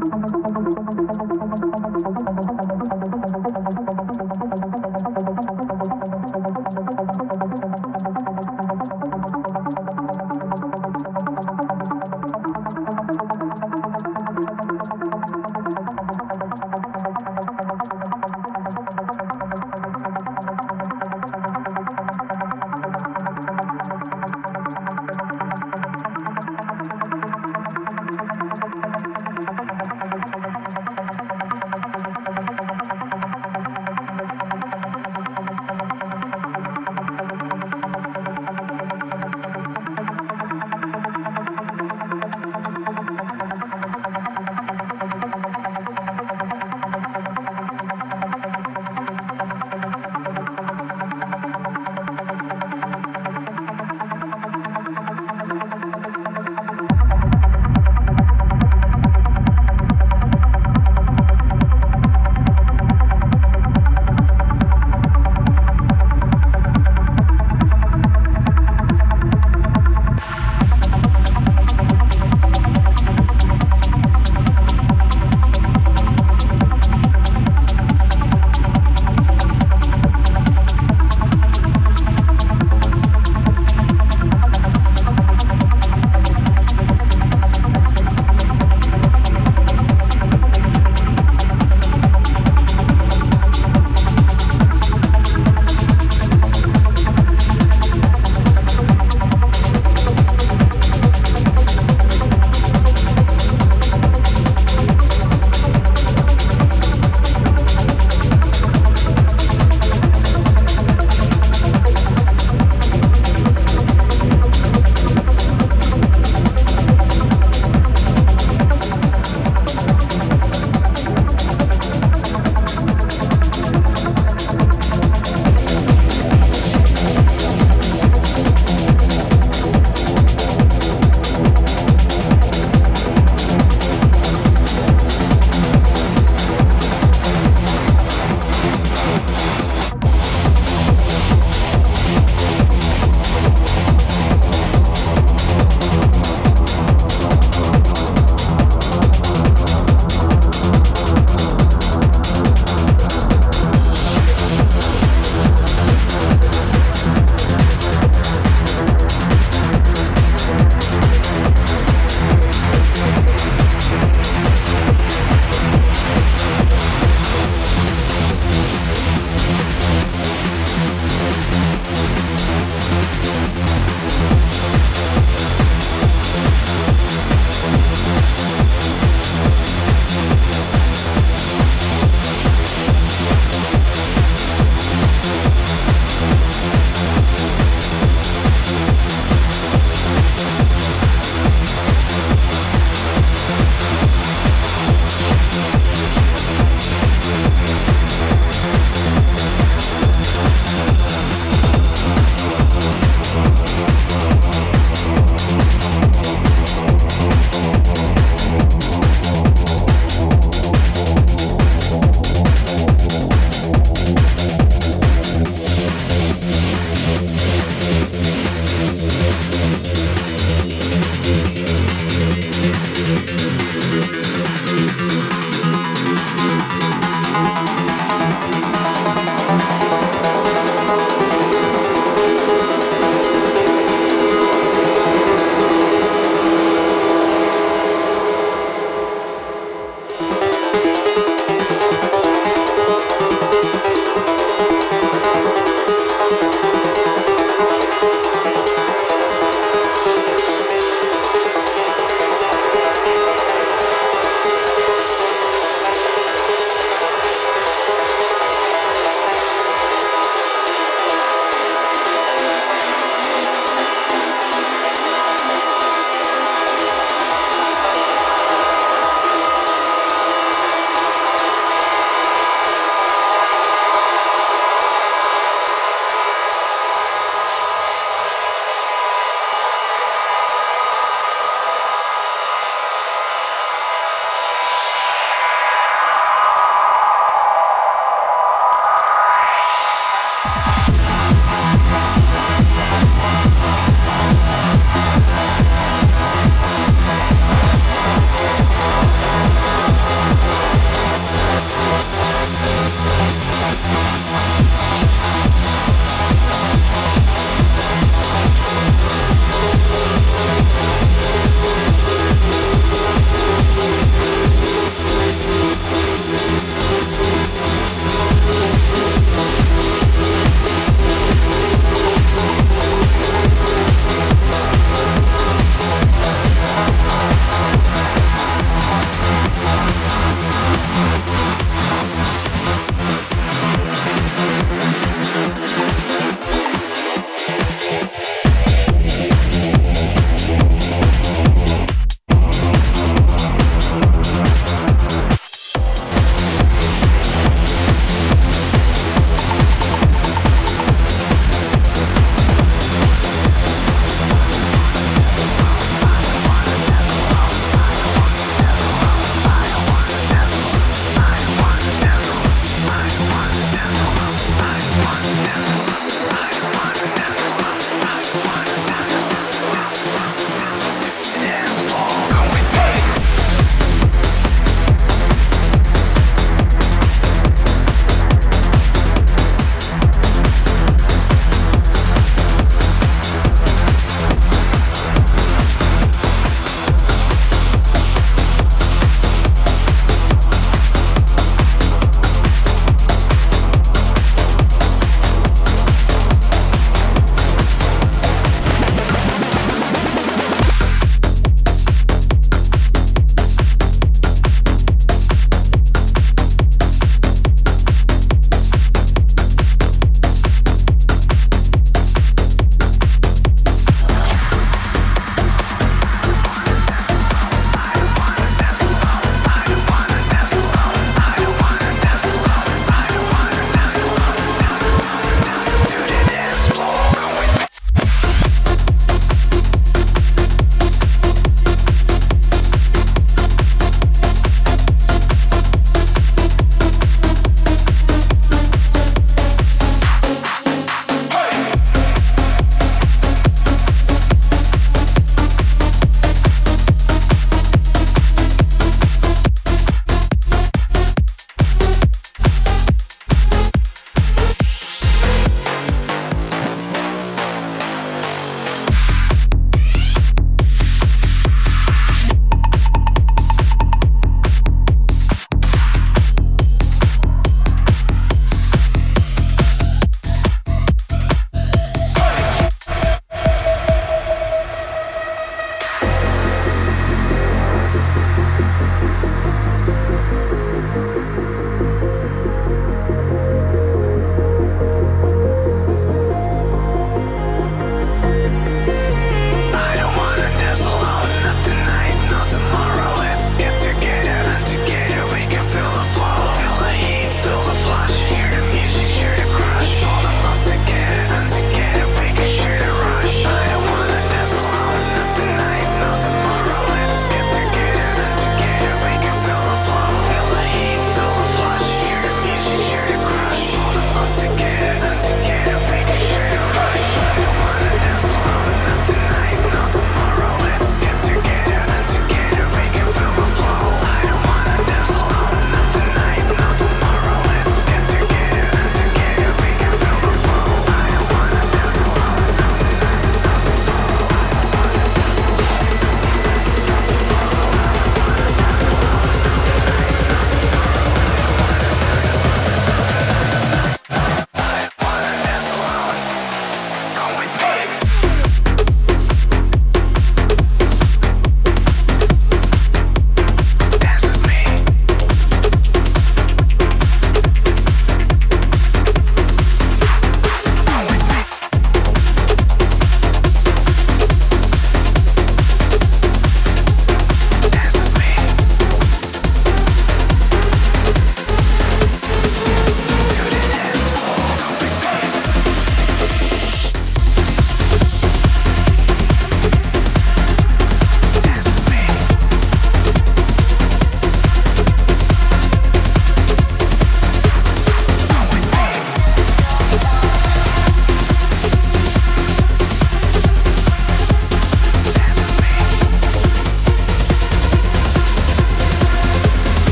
Thank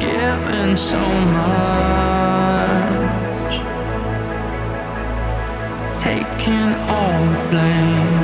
Given so much, taking all the blame.